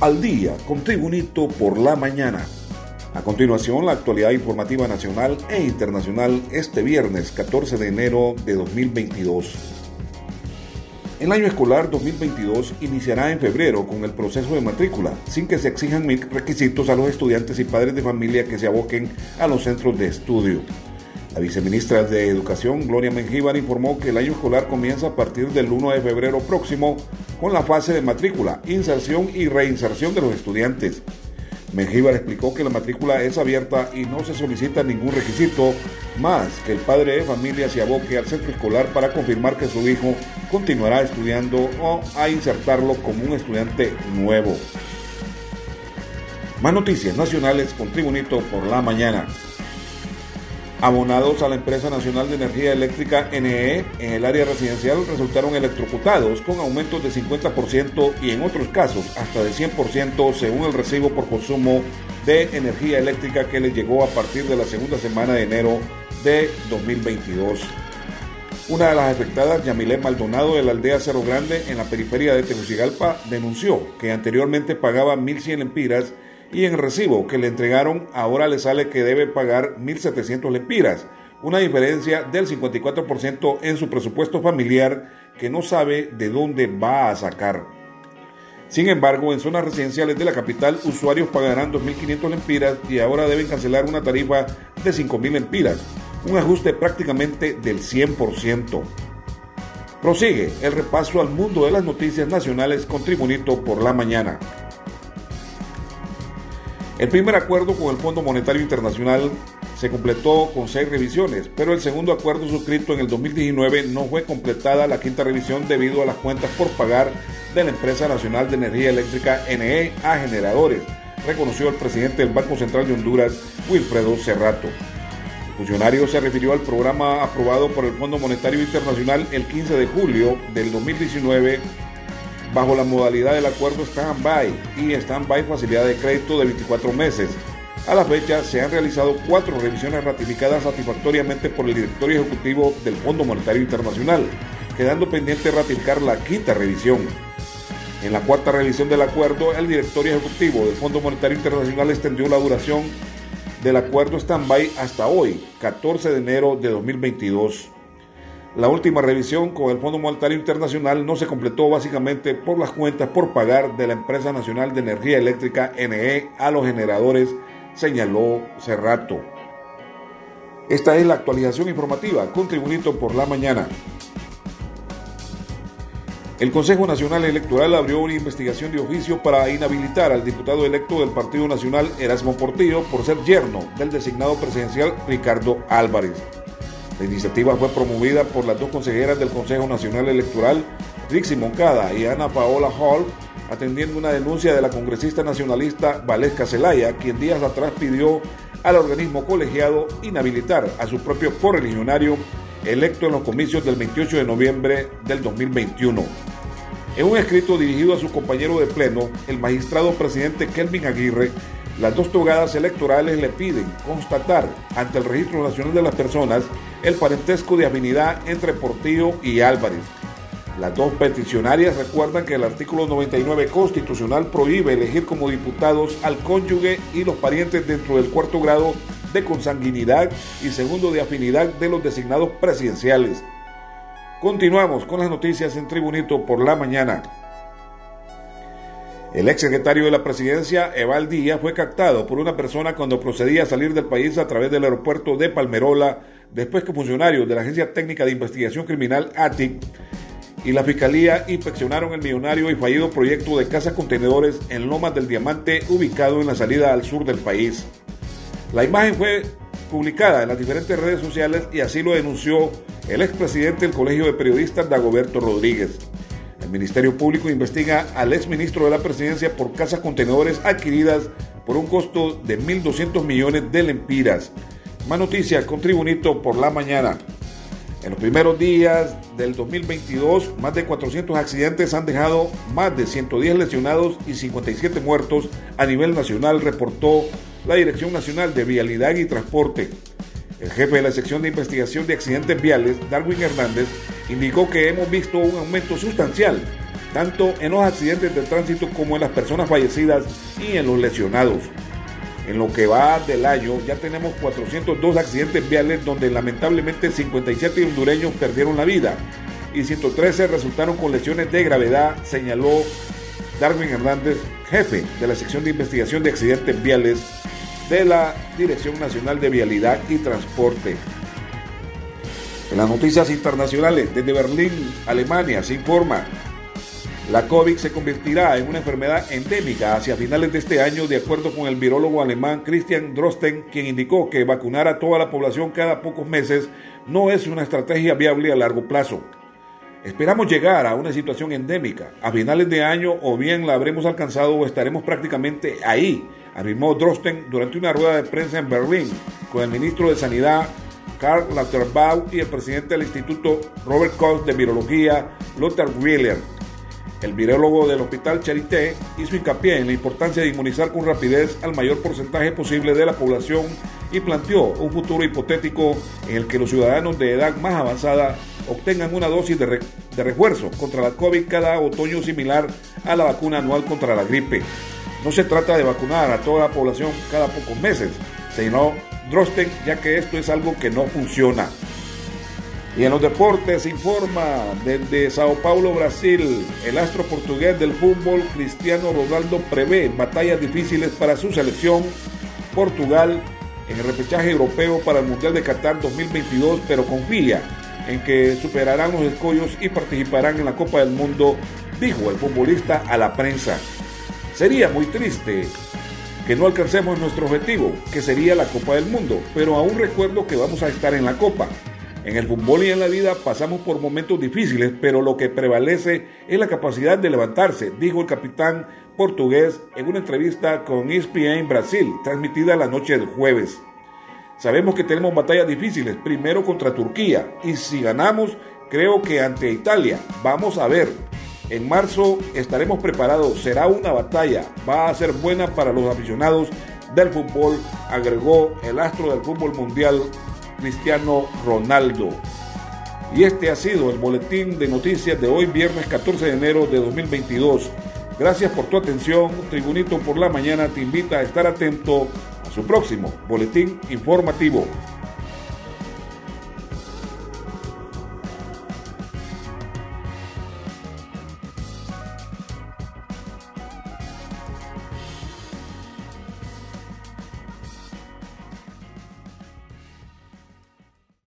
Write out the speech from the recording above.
al día con Tribunito por la mañana. A continuación, la actualidad informativa nacional e internacional este viernes 14 de enero de 2022. El año escolar 2022 iniciará en febrero con el proceso de matrícula, sin que se exijan requisitos a los estudiantes y padres de familia que se aboquen a los centros de estudio. La viceministra de Educación, Gloria Mengíbar, informó que el año escolar comienza a partir del 1 de febrero próximo con la fase de matrícula, inserción y reinserción de los estudiantes. Mengíbar explicó que la matrícula es abierta y no se solicita ningún requisito más que el padre de familia se aboque al centro escolar para confirmar que su hijo continuará estudiando o a insertarlo como un estudiante nuevo. Más noticias nacionales con Tribunito por la mañana. Abonados a la empresa nacional de energía eléctrica NE en el área residencial resultaron electrocutados con aumentos de 50% y en otros casos hasta de 100% según el recibo por consumo de energía eléctrica que les llegó a partir de la segunda semana de enero de 2022. Una de las afectadas, Yamilé Maldonado de la aldea Cerro Grande en la periferia de Tegucigalpa, denunció que anteriormente pagaba 1.100 lempiras y en recibo que le entregaron ahora le sale que debe pagar 1.700 lempiras, una diferencia del 54% en su presupuesto familiar que no sabe de dónde va a sacar. Sin embargo, en zonas residenciales de la capital, usuarios pagarán 2.500 lempiras y ahora deben cancelar una tarifa de 5.000 lempiras, un ajuste prácticamente del 100%. Prosigue el repaso al mundo de las noticias nacionales con Tribunito por la mañana. El primer acuerdo con el Fondo Monetario Internacional se completó con seis revisiones, pero el segundo acuerdo suscrito en el 2019 no fue completada la quinta revisión debido a las cuentas por pagar de la Empresa Nacional de Energía Eléctrica NE a generadores, reconoció el presidente del Banco Central de Honduras, Wilfredo Cerrato. El funcionario se refirió al programa aprobado por el Fondo Monetario Internacional el 15 de julio del 2019 bajo la modalidad del acuerdo stand-by y stand-by facilidad de crédito de 24 meses. A la fecha se han realizado cuatro revisiones ratificadas satisfactoriamente por el directorio ejecutivo del Fondo Monetario Internacional, quedando pendiente ratificar la quinta revisión. En la cuarta revisión del acuerdo, el directorio ejecutivo del Fondo Monetario Internacional extendió la duración del acuerdo stand-by hasta hoy, 14 de enero de 2022. La última revisión con el Fondo Monetario Internacional no se completó básicamente por las cuentas por pagar de la Empresa Nacional de Energía Eléctrica NE a los generadores, señaló Cerrato. Esta es la actualización informativa con Tribunito por la mañana. El Consejo Nacional Electoral abrió una investigación de oficio para inhabilitar al diputado electo del Partido Nacional Erasmo Portillo por ser yerno del designado presidencial Ricardo Álvarez. La iniciativa fue promovida por las dos consejeras del Consejo Nacional Electoral, Rixi Moncada y Ana Paola Hall, atendiendo una denuncia de la congresista nacionalista Valesca Zelaya, quien días atrás pidió al organismo colegiado inhabilitar a su propio correligionario electo en los comicios del 28 de noviembre del 2021. En un escrito dirigido a su compañero de pleno, el magistrado presidente Kelvin Aguirre las dos togadas electorales le piden constatar ante el Registro Nacional de las Personas el parentesco de afinidad entre Portillo y Álvarez. Las dos peticionarias recuerdan que el artículo 99 constitucional prohíbe elegir como diputados al cónyuge y los parientes dentro del cuarto grado de consanguinidad y segundo de afinidad de los designados presidenciales. Continuamos con las noticias en Tribunito por la mañana. El ex secretario de la presidencia, Eval Díaz, fue captado por una persona cuando procedía a salir del país a través del aeropuerto de Palmerola, después que funcionarios de la Agencia Técnica de Investigación Criminal ATIC y la Fiscalía inspeccionaron el millonario y fallido proyecto de casas contenedores en Lomas del Diamante, ubicado en la salida al sur del país. La imagen fue publicada en las diferentes redes sociales y así lo denunció el expresidente del Colegio de Periodistas, Dagoberto Rodríguez. El Ministerio Público investiga al exministro de la Presidencia por casas contenedores adquiridas por un costo de 1.200 millones de lempiras. Más noticias con Tribunito por la mañana. En los primeros días del 2022, más de 400 accidentes han dejado más de 110 lesionados y 57 muertos a nivel nacional, reportó la Dirección Nacional de Vialidad y Transporte. El jefe de la sección de investigación de accidentes viales, Darwin Hernández, indicó que hemos visto un aumento sustancial tanto en los accidentes de tránsito como en las personas fallecidas y en los lesionados. En lo que va del año ya tenemos 402 accidentes viales donde lamentablemente 57 hondureños perdieron la vida y 113 resultaron con lesiones de gravedad, señaló Darwin Hernández, jefe de la sección de investigación de accidentes viales de la Dirección Nacional de Vialidad y Transporte. En las noticias internacionales, desde Berlín, Alemania, se informa, la COVID se convertirá en una enfermedad endémica hacia finales de este año, de acuerdo con el virólogo alemán Christian Drosten, quien indicó que vacunar a toda la población cada pocos meses no es una estrategia viable a largo plazo. Esperamos llegar a una situación endémica a finales de año o bien la habremos alcanzado o estaremos prácticamente ahí, afirmó Drosten durante una rueda de prensa en Berlín con el ministro de Sanidad Karl Lauterbach y el presidente del Instituto Robert Koch de Virología Lothar Wieler. El virólogo del Hospital Charité hizo hincapié en la importancia de inmunizar con rapidez al mayor porcentaje posible de la población y planteó un futuro hipotético en el que los ciudadanos de edad más avanzada obtengan una dosis de, refuerzo contra la COVID cada otoño similar a la vacuna anual contra la gripe. No se trata de vacunar a toda la población cada pocos meses, sino Drosten, ya que esto es algo que no funciona. Y en los deportes informa desde Sao Paulo, Brasil, el astro portugués del fútbol Cristiano Ronaldo prevé batallas difíciles para su selección Portugal en el repechaje europeo para el Mundial de Qatar 2022, pero confía en que superarán los escollos y participarán en la Copa del Mundo, dijo el futbolista a la prensa. Sería muy triste que no alcancemos nuestro objetivo, que sería la Copa del Mundo, pero aún recuerdo que vamos a estar en la Copa. En el fútbol y en la vida pasamos por momentos difíciles, pero lo que prevalece es la capacidad de levantarse, dijo el capitán portugués en una entrevista con ESPN Brasil, transmitida la noche del jueves. Sabemos que tenemos batallas difíciles, primero contra Turquía, y si ganamos, creo que ante Italia. Vamos a ver. En marzo estaremos preparados, será una batalla, va a ser buena para los aficionados del fútbol, agregó el astro del fútbol mundial Cristiano Ronaldo. Y este ha sido el boletín de noticias de hoy, viernes 14 de enero de 2022. Gracias por tu atención. Tribunito por la mañana te invita a estar atento su próximo boletín informativo.